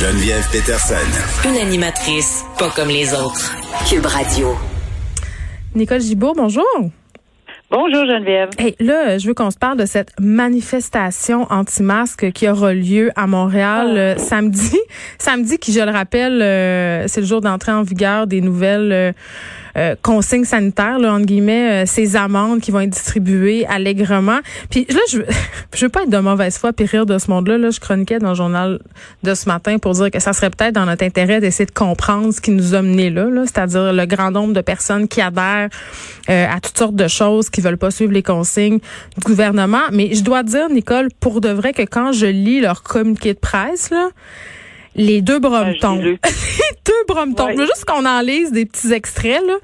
Geneviève Peterson. Une animatrice pas comme les autres. Cube Radio. Nicole Gibault, bonjour. Bonjour Geneviève. Hey, là, je veux qu'on se parle de cette manifestation anti-masque qui aura lieu à Montréal euh, samedi. Samedi, qui, je le rappelle, euh, c'est le jour d'entrée en vigueur des nouvelles euh, euh, consignes sanitaires, là, entre guillemets, ces amendes qui vont être distribuées allègrement. Puis là, je, je veux pas être de mauvaise foi puis rire de ce monde-là. Là, je chroniquais dans le journal de ce matin pour dire que ça serait peut-être dans notre intérêt d'essayer de comprendre ce qui nous a menés là, là c'est-à-dire le grand nombre de personnes qui adhèrent à toutes sortes de choses, qui veulent pas suivre les consignes du gouvernement. Mais je dois dire, Nicole, pour de vrai que quand je lis leur communiqué de presse, là, les deux bras me tombent. les deux bras me tombent. Je veux juste qu'on en lise des petits extraits, là.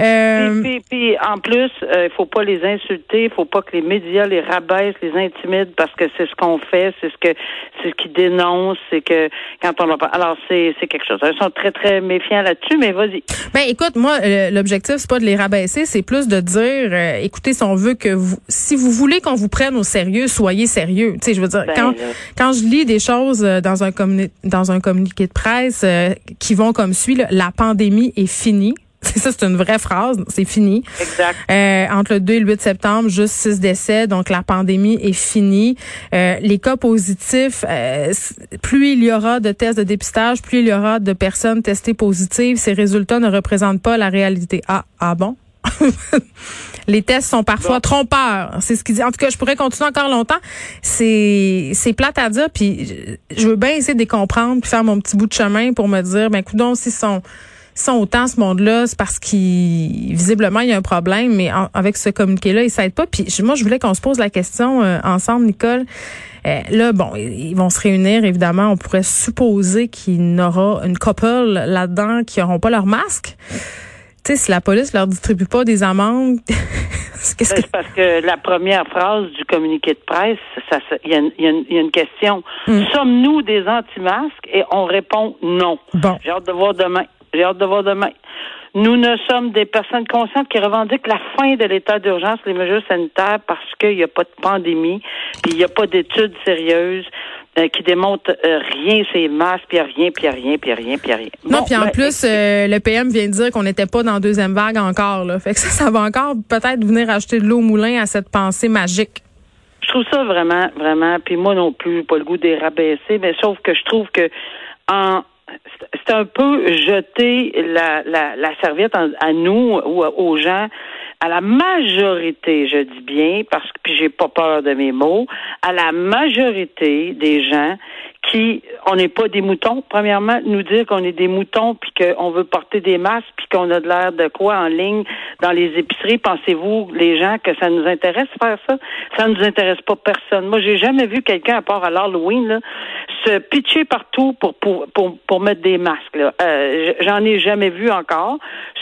Euh, puis, puis, en plus, euh, il faut pas les insulter, il faut pas que les médias les rabaissent, les intimident, parce que c'est ce qu'on fait, c'est ce que c'est ce qu'ils dénoncent, c'est que quand on pas. Alors c'est c'est quelque chose. Ils sont très très méfiants là-dessus, mais vas-y. Ben écoute, moi euh, l'objectif c'est pas de les rabaisser, c'est plus de dire, euh, écoutez, si on veut que vous, si vous voulez qu'on vous prenne au sérieux, soyez sérieux. Tu sais, je veux dire, Ben, quand là. quand je lis des choses dans un communi- dans un communiqué de presse euh, qui vont comme suit, là, la pandémie est finie. C'est ça, c'est une vraie phrase. C'est fini. Exact. Euh, entre le 2 et le 8 septembre, juste 6 décès, donc la pandémie est finie. Euh, les cas positifs, euh, plus il y aura de tests de dépistage, plus il y aura de personnes testées positives. Ces résultats ne représentent pas la réalité. Ah, ah bon? les tests sont parfois trompeurs. C'est ce qu'il dit. En tout cas, je pourrais continuer encore longtemps. C'est c'est plate à dire, puis je- veux bien essayer de les comprendre, puis faire mon petit bout de chemin pour me dire, ben coudonc, s'ils sont sont autant ce monde-là, c'est parce qu'il visiblement il y a un problème, mais en- avec ce communiqué-là, il s'aide pas. Puis moi, je voulais qu'on se pose la question euh, ensemble, Nicole. Euh, là, bon, ils ils vont se réunir, évidemment. On pourrait supposer qu'il y aura une couple là-dedans qui n'auront pas leur masque. Tu sais, si la police leur distribue pas des amendes, qu'est-ce que C'est parce que la première phrase du communiqué de presse, ça, il y, a une- y y a question. Hmm. Sommes-nous des anti-masques? Et on répond non. Bon. J'ai hâte de voir demain. J'ai hâte de voir demain. Nous ne sommes des personnes conscientes qui revendiquent la fin de l'état d'urgence, les mesures sanitaires, parce qu'il n'y a pas de pandémie, puis il n'y a pas d'études sérieuses euh, qui démontrent euh, rien, c'est masques, puis rien, puis rien, puis rien, puis rien. Non, puis en ben, plus, euh, le PM vient de dire qu'on n'était pas dans la deuxième vague encore. Là. Fait que ça, ça va encore peut-être venir acheter de l'eau au moulin à cette pensée magique. Je trouve ça vraiment, vraiment, puis moi non plus, pas le goût des rabaisser, mais sauf que je trouve que en c'est un peu jeter la, la, la serviette en- à nous ou aux gens, à la majorité, je dis bien, parce que puis j'ai pas peur de mes mots, à la majorité des gens qui, on n'est pas des moutons. Premièrement, nous dire qu'on est des moutons puis qu'on veut porter des masques puis qu'on a de l'air de quoi en ligne dans les épiceries. Pensez-vous, les gens, que ça nous intéresse faire ça? Ça ne nous intéresse pas personne. Moi, j'ai jamais vu quelqu'un, à part à l'Halloween, là, se pitcher partout pour, pour, pour, pour mettre des masques. Là. Euh, J'en ai jamais vu encore.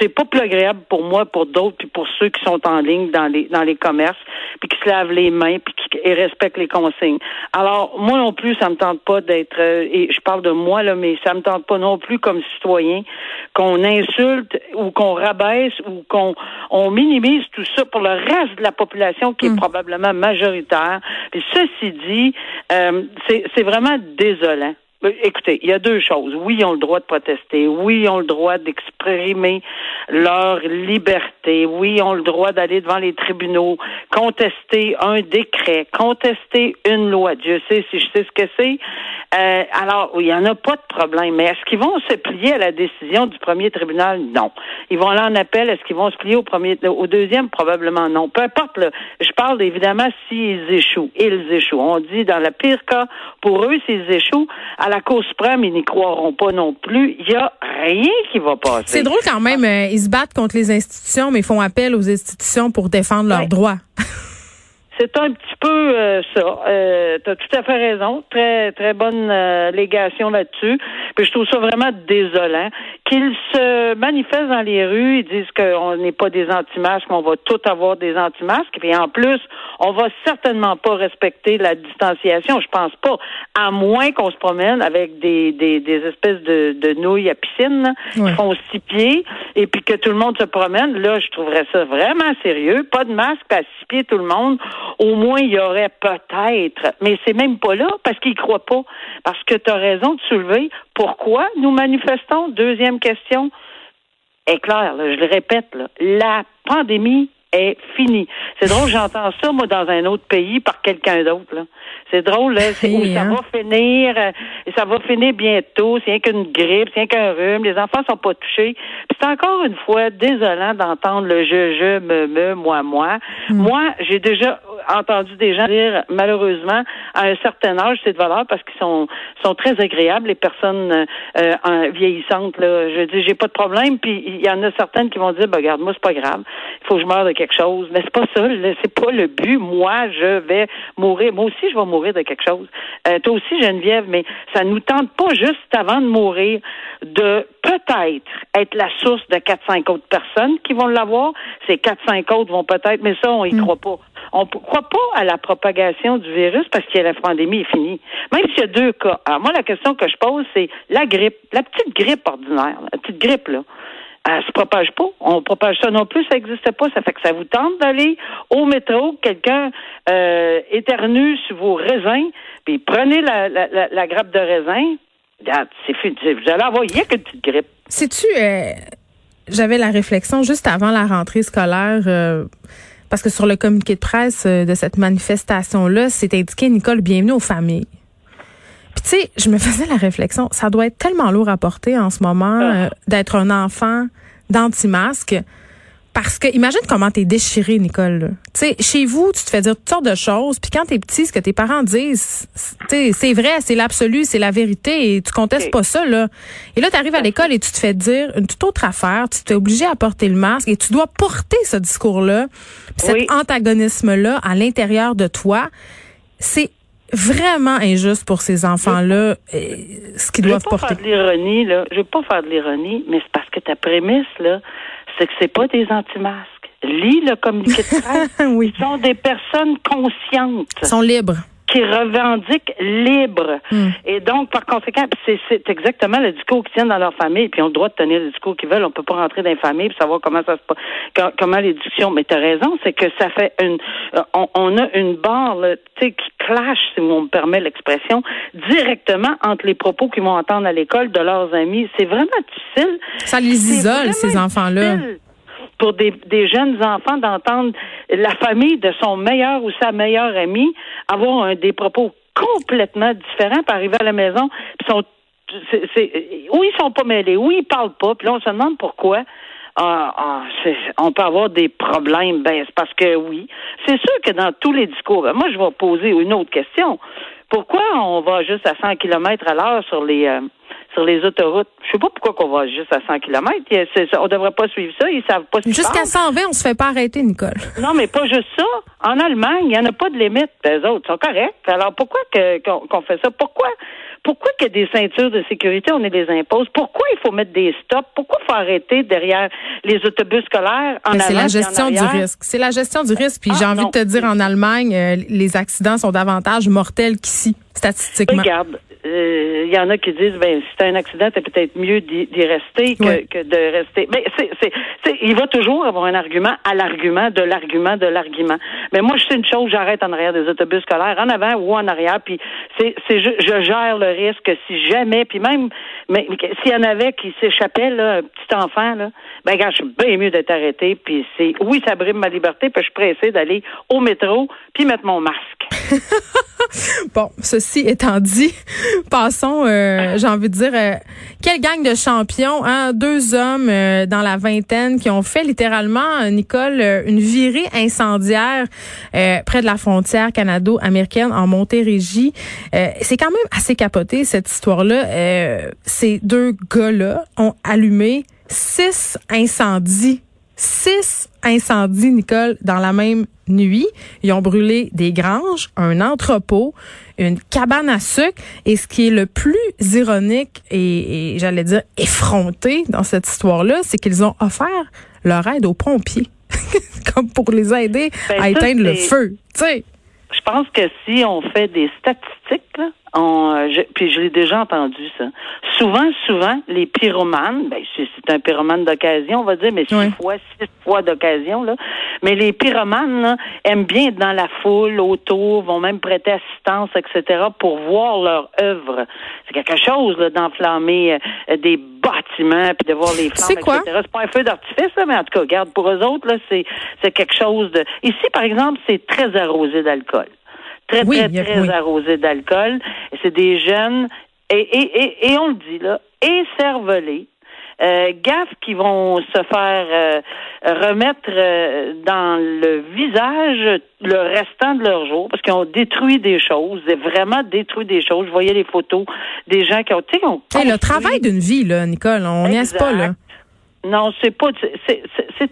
C'est pas plus agréable pour moi, pour d'autres, puis pour ceux qui sont en ligne dans les dans les commerces, puis qui se lavent les mains, puis qui et respectent les consignes. Alors, moi non plus, ça me tente pas d'être, euh, et je parle de moi, là, mais ça me tente pas non plus comme citoyen qu'on insulte ou qu'on rabaisse ou qu'on on minimise tout ça pour le reste de la population qui est probablement majoritaire. Et ceci dit, euh, c'est c'est vraiment désolant. Euh, Écoutez, il y a deux choses. Oui, ils ont le droit de protester. Oui, ils ont le droit d'exprimer leur liberté. Oui, ils ont le droit d'aller devant les tribunaux, contester un décret, contester une loi. Dieu sait si je sais ce que c'est. Euh, alors, il n'y en a pas de problème. Mais est-ce qu'ils vont se plier à la décision du premier tribunal? Non. Ils vont aller en appel. Est-ce qu'ils vont se plier au premier, au deuxième? Probablement non. Peu importe, là. Je parle évidemment s'ils échouent. Ils échouent. On dit dans le pire cas, pour eux, s'ils échouent, à la Cour suprême, ils n'y croiront pas non plus. Il n'y a rien qui va passer. C'est drôle quand même, euh, ils se battent contre les institutions, mais ils font appel aux institutions pour défendre leurs Ouais. droits. c'est un petit peu euh, ça. Euh, tu as tout à fait raison. Très, très bonne euh, légation là-dessus. Puis je trouve ça vraiment désolant. Qu'ils se manifestent dans les rues, ils disent qu'on n'est pas des anti-masques, on va tout avoir des anti-masques. Puis en plus, on va certainement pas respecter la distanciation. Je pense pas. À moins qu'on se promène avec des, des, des espèces de, de nouilles à piscine qui font six pieds et puis que tout le monde se promène. Là, je trouverais ça vraiment sérieux. Pas de masque, à six pieds tout le monde au moins il y aurait peut-être, mais c'est même pas là parce qu'ils croient pas. Parce que tu as raison de soulever pourquoi nous manifestons? Deuxième question est claire, je le répète, la pandémie est finie. C'est drôle, j'entends ça, moi, dans un autre pays par quelqu'un d'autre. C'est drôle, là, c'est où ça hein? va finir, euh, ça va finir bientôt, c'est rien qu'une grippe, c'est rien qu'un rhume, les enfants sont pas touchés. c'est encore une fois désolant d'entendre le je, je, me, me, moi, moi. Hmm. Moi, j'ai déjà entendu des gens dire, malheureusement, à un certain âge, c'est de valeur parce qu'ils sont, sont très agréables, les personnes euh, vieillissantes. Là. Je dis, j'ai pas de problème, puis il y en a certaines qui vont dire, ben, regarde, moi, c'est pas grave, faut que je meure de quelque chose. Mais c'est pas ça, c'est pas le but. Moi, je vais mourir. Moi aussi, je vais mourir de quelque chose. Euh, toi aussi, Geneviève, mais ça nous tente pas juste avant de mourir de peut-être être la source de 4-5 autres personnes qui vont l'avoir. Ces 4-5 autres vont peut-être, mais ça, on y mm. croit pas. On ne croit pas à la propagation du virus parce que la pandémie est finie. Même s'il y a deux cas. Alors moi, la question que je pose, c'est la grippe, la petite grippe ordinaire, la petite grippe, là elle se propage pas. On propage ça non plus, ça n'existe pas. Ça fait que ça vous tente d'aller au métro, quelqu'un euh, éternue sur vos raisins, puis prenez la, la, la, grappe de raisin. C'est. Vous allez avoir rien qu'une petite grippe. Sais-tu, euh, j'avais la réflexion juste avant la rentrée scolaire. Euh, parce que sur le communiqué de presse de cette manifestation-là, c'est indiqué Nicole, bienvenue aux familles. Puis tu sais, je me faisais la réflexion, ça doit être tellement lourd à porter en ce moment ah. euh, d'être un enfant d'anti-masque. Parce que imagine comment t'es déchiré, Nicole. Tu sais, chez vous, tu te fais dire toutes sortes de choses, puis quand t'es petit, ce que tes parents disent, c'est vrai, c'est l'absolu, c'est la vérité, et tu contestes pas ça là. Et là, t'arrives à l'école et tu te fais dire une toute autre affaire, tu t'es obligé à porter le masque et tu dois porter ce discours-là, cet antagonisme-là à l'intérieur de toi. C'est vraiment injuste pour ces enfants-là, ce qu'ils doivent porter. Je veux pas faire de l'ironie, là. Je veux pas faire de l'ironie, mais c'est parce que ta prémisse, là, c'est que c'est pas des anti-masques. Lis le communiqué de presse. oui. Ils sont des personnes conscientes. Ils sont libres qui revendiquent libre. Hmm. Et donc, par conséquent, c'est exactement le discours qu'ils tiennent dans leur famille, puis ils ont le droit de tenir le discours qu'ils veulent. On peut pas rentrer dans les familles pour savoir comment ça se passe, comment l'éducation. Mais tu as raison, c'est que ça fait une, euh, on, a une barre, tu sais, qui clash, si on me permet l'expression, directement entre les propos qu'ils vont entendre à l'école de leurs amis. C'est vraiment difficile. Ça les isole, ces enfants-là pour des, jeunes enfants d'entendre la famille de son meilleur ou sa meilleure amie avoir des propos complètement différents, puis arriver à la maison, puis sont oui, ils sont pas mêlés, oui, ils parlent pas, puis là, on se demande pourquoi. Ah, ah, on peut avoir des problèmes. Ben, parce que oui. C'est sûr que dans tous les discours, moi, je vais poser une autre question. Pourquoi on va juste à 100 km à l'heure sur les euh, sur les autoroutes? Je sais pas pourquoi qu'on va juste à 100 km. On devrait pas suivre ça. Ils savent pas Jusqu'à 120, on se fait pas arrêter, Nicole. Non, mais pas juste ça. En Allemagne, il n'y en a pas de limite. Les autres sont corrects. Alors pourquoi qu'on fait ça? Pourquoi? Pourquoi que des ceintures de sécurité, on les impose? Pourquoi il faut mettre des stops? Pourquoi il faut arrêter derrière les autobus scolaires en C'est la gestion du risque. C'est la gestion du risque. Puis ah, j'ai envie de te dire, en Allemagne, euh, les accidents sont davantage mortels qu'ici, statistiquement. Regarde, il euh, y en a qui disent ben si t'as un accident, c'est peut-être mieux d'y rester que, que, de rester. Mais c'est, c'est, il va toujours avoir un argument à l'argument de l'argument de l'argument. Mais moi, je sais une chose, j'arrête en arrière des autobus scolaires, en avant ou en arrière, puis c'est, c'est je, je, gère le risque si jamais, puis même, mais s'il y en avait qui s'échappaient là, un petit enfant là, ben gars, je suis bien mieux d'être arrêté, puis c'est oui, ça brime ma liberté, puis je suis pressé d'aller au métro puis mettre mon masque. bon, ceci étant dit, passons, euh, j'ai envie de dire, euh, quelle gang de champions, hein? Deux hommes euh, dans la vingtaine qui ont fait littéralement, Nicole, une virée incendiaire près de la frontière canado-américaine en Montérégie. C'est quand même assez capoté cette histoire-là. ces deux gars-là ont allumé six incendies six incendies, Nicole, dans la même nuit. Ils ont brûlé des granges, un entrepôt, une cabane à sucre. Et ce qui est le plus ironique et, et j'allais dire effronté dans cette histoire-là, c'est qu'ils ont offert leur aide aux pompiers, comme pour les aider Ben, à ça, éteindre le feu. Tu sais, Je pense que si on fait des statistiques, là, on, euh, je- puis je l'ai déjà entendu ça. Souvent, souvent, les pyromanes, ben c'est c'est un pyromane d'occasion, on va dire, mais six fois, six fois d'occasion, là. Mais les pyromanes là, aiment bien être dans la foule, autour, vont même prêter assistance, etc., pour voir leur œuvre. C'est quelque chose là, d'enflammer euh, des bâtiments puis de voir les flammes, quoi? etc. C'est pas un feu d'artifice, là, mais en tout cas, regarde, pour eux autres, là, c'est c'est quelque chose de. Ici, par exemple, c'est très arrosé d'alcool. Très, Oui, très, très oui. arrosé d'alcool. C'est des jeunes, et, et, et, et on le dit là, écervelés. Euh, gaffes qui vont se faire euh, remettre euh, dans le visage le restant de leur jour parce qu'ils ont détruit des choses, vraiment détruit des choses. Je voyais les photos des gens qui ont, tu sais, le travail d'une vie, là, Nicole, on n'y pas, là. Non, c'est pas. c'est-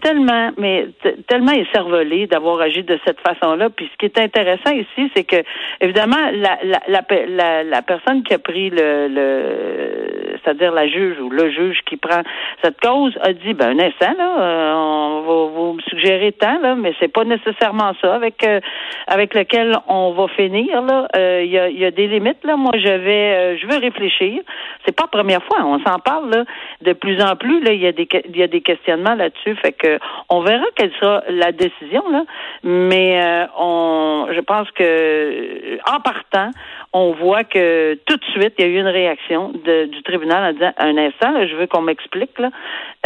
tellement, mais tellement écervelé d'avoir agi de cette façon-là. Puis ce qui est intéressant ici, c'est que évidemment la la, la la la personne qui a pris le, le c'est-à-dire la juge ou le juge qui prend cette cause a dit ben un instant là, euh, on va vous me suggérer tant là, mais c'est pas nécessairement ça avec euh, avec lequel on va finir là. Euh, Il y a y a des limites là. Moi je vais euh, je veux réfléchir. C'est pas la première fois, on s'en parle là de plus en plus là. Il y a des il y a des questionnements là-dessus. Fait que on verra quelle sera la décision là. Mais euh, on je pense que en partant on voit que tout de suite, il y a eu une réaction de- du tribunal en disant un instant, là, je veux qu'on m'explique là,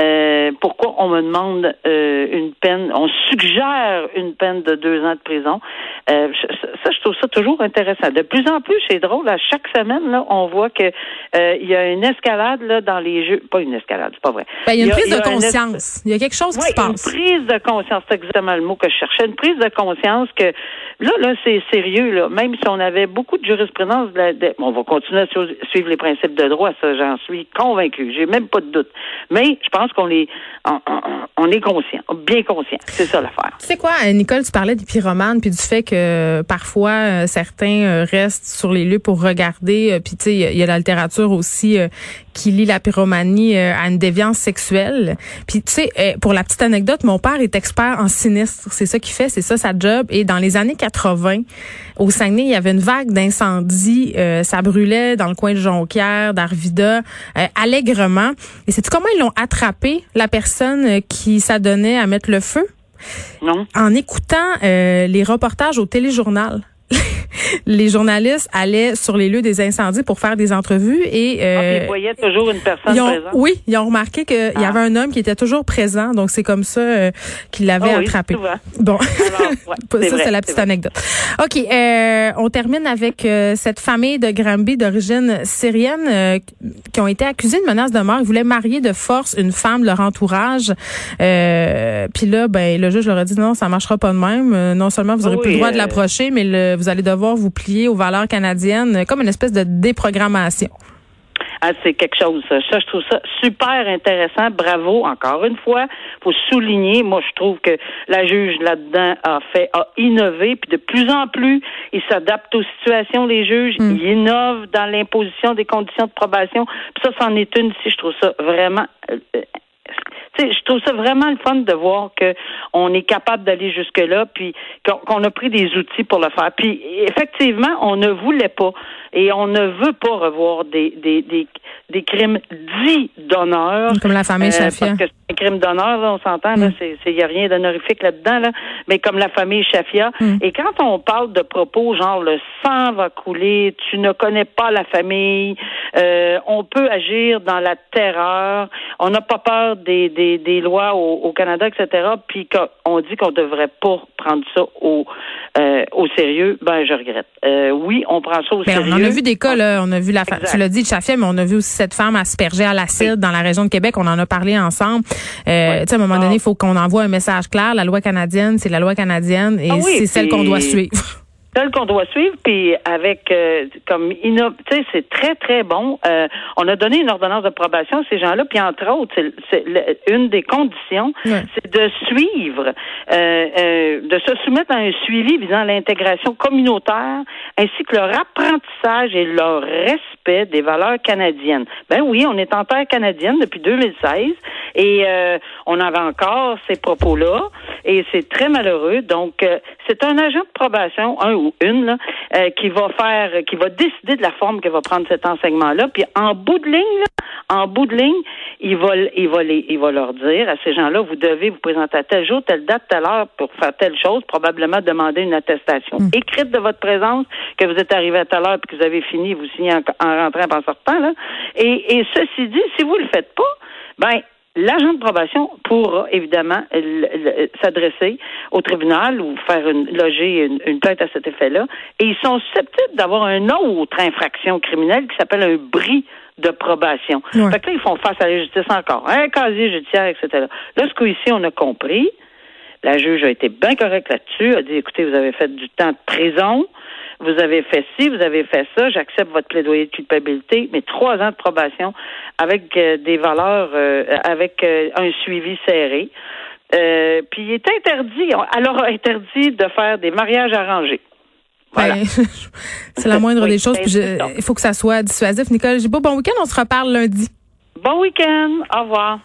euh, pourquoi on me demande euh, une peine, on suggère une peine de deux ans de prison. Euh, ça, je trouve ça toujours intéressant. De plus en plus, c'est drôle. À chaque semaine, là, on voit que il y a une escalade là dans les jeux. Pas une escalade, c'est pas vrai. Ben, il y a une prise de es- conscience. Il y a quelque chose qui se passe. une prise de conscience, c'est exactement le mot que je cherchais. Une prise de conscience que là, là, c'est sérieux, là. Même si on avait beaucoup de jurisprudence, de la- de- on va continuer à su- suivre les principes de droit, ça, j'en suis convaincu. J'ai même pas de doute. Mais je pense qu'on est, on, est conscient, bien conscient. C'est ça l'affaire. Tu sais quoi, Nicole, tu parlais des pyromanes puis du fait que euh, parfois euh, certains euh, restent sur les lieux pour regarder. Puis tu sais, il y y, a la littérature aussi qui lie la pyromanie euh, à une déviance sexuelle. Puis tu sais, euh, pour la petite anecdote, mon père est expert en sinistre. C'est ça qu'il fait, c'est ça sa job. Et dans les années 80, au Saguenay, il y avait une vague d'incendies. euh, ça brûlait dans le coin de Jonquière, d'Arvida, euh, allègrement. Et c'est comment ils l'ont attrapé, la personne euh, qui s'adonnait à mettre le feu? Non? en écoutant euh, les reportages au téléjournal. les journalistes allaient sur les lieux des incendies pour faire des entrevues et Ah, euh, puis il voyait toujours une personne ils ont, présente. oui, ils ont remarqué qu'il y Ah. avait un homme qui était toujours présent, donc c'est comme ça euh, qu'il l'avait Ah oui, attrapé. souvent. Bon, Alors, ouais, ça c'est la petite vrai. anecdote. Ok, euh, on termine avec euh, cette famille de Granby d'origine syrienne euh, qui ont été accusés de menace de mort. Ils voulaient marier de force une femme de leur entourage. Euh, Puis là, ben le juge leur a dit non, ça marchera pas de même. Non seulement vous aurez plus le droit de l'approcher, mais le- vous allez devoir vous plier aux valeurs canadiennes, euh, comme une espèce de déprogrammation. Ah, c'est quelque chose. Ça. Je trouve ça super intéressant. Bravo, encore une fois. faut souligner. Moi, je trouve que la juge là-dedans a fait, a innové, puis de plus en plus, il s'adapte aux situations. Les juges, Mm. ils innovent dans l'imposition des conditions de probation. Puis ça, c'en est une. Si je trouve ça vraiment. Euh, euh, tu sais, je trouve ça vraiment le fun de voir que on est capable d'aller jusque là, puis qu'on qu'on a pris des outils pour le faire. Puis effectivement, on ne voulait pas et on ne veut pas revoir des des des, des crimes dits d'honneur. Comme la famille Euh, Shafia. Parce que c'est un crime d'honneur, on s'entend, là, Mm. c'est, il n'y a rien d'honorifique là-dedans, là, mais comme la famille Shafia. Mm. Et quand on parle de propos genre le sang va couler, tu ne connais pas la famille, euh, on peut agir dans la terreur, on n'a pas peur des, des, des lois au, au Canada, etc. Puis qu'on dit qu'on devrait pas prendre ça au, euh, au sérieux, ben je regrette. Euh, oui, on prend ça au Ben, sérieux. on en a vu des cas, là. On a vu la tu l'as dit, Chafia, mais on a vu aussi cette femme aspergée à l'acide dans la région de Québec. On en a parlé ensemble. Euh, Tu sais, à un moment Ah. donné, il faut qu'on envoie un message clair. La loi canadienne, c'est la loi canadienne et Ah oui, c'est celle qu'on doit suivre. Qu'on doit suivre, puis avec euh, comme tu sais, c'est très très bon. Euh, on a donné une ordonnance de probation à ces gens-là, puis entre autres, c'est, une des conditions, c'est de suivre, euh, euh, de se soumettre à un suivi visant l'intégration communautaire, ainsi que leur apprentissage et leur respect des valeurs canadiennes. Ben oui, on est en terre canadienne depuis 2016 et euh, on avait encore ces propos-là et c'est très malheureux. Donc, euh, c'est un agent de probation, un ou une, là, euh, qui va faire, qui va décider de la forme que va prendre cet enseignement-là. Puis en bout de ligne, là, en bout de ligne, il va, il va les, il va leur dire à ces gens-là, vous devez vous présenter à tel jour, telle date, telle heure pour faire telle chose, probablement demander une attestation écrite de votre présence, que vous êtes arrivé à telle heure puis que vous avez fini, vous signez en, en rentrant en sortant, là. Et, et ceci dit, si vous le faites pas, ben, L'agent de probation pourra évidemment s'adresser au tribunal ou faire une, loger une, une plainte à cet effet-là. Et ils sont susceptibles d'avoir une autre infraction criminelle qui s'appelle un bris de probation. Ouais. Fait que là, ils font face à la justice encore. Un casier judiciaire, etc. Là, ce coup-ci, on a compris. La juge a été bien correcte là-dessus, a dit, écoutez, vous avez fait du temps de prison, vous avez fait ci, vous avez fait ça, j'accepte votre plaidoyer de culpabilité, mais trois ans de probation avec euh, des valeurs, euh, avec euh, un suivi serré. Puis il est interdit, alors interdit de faire des mariages arrangés. Voilà. Ben, c'est la moindre des choses. il faut que ça soit dissuasif. Nicole Gibault, bon week-end. On se reparle lundi. Bon week-end, au revoir.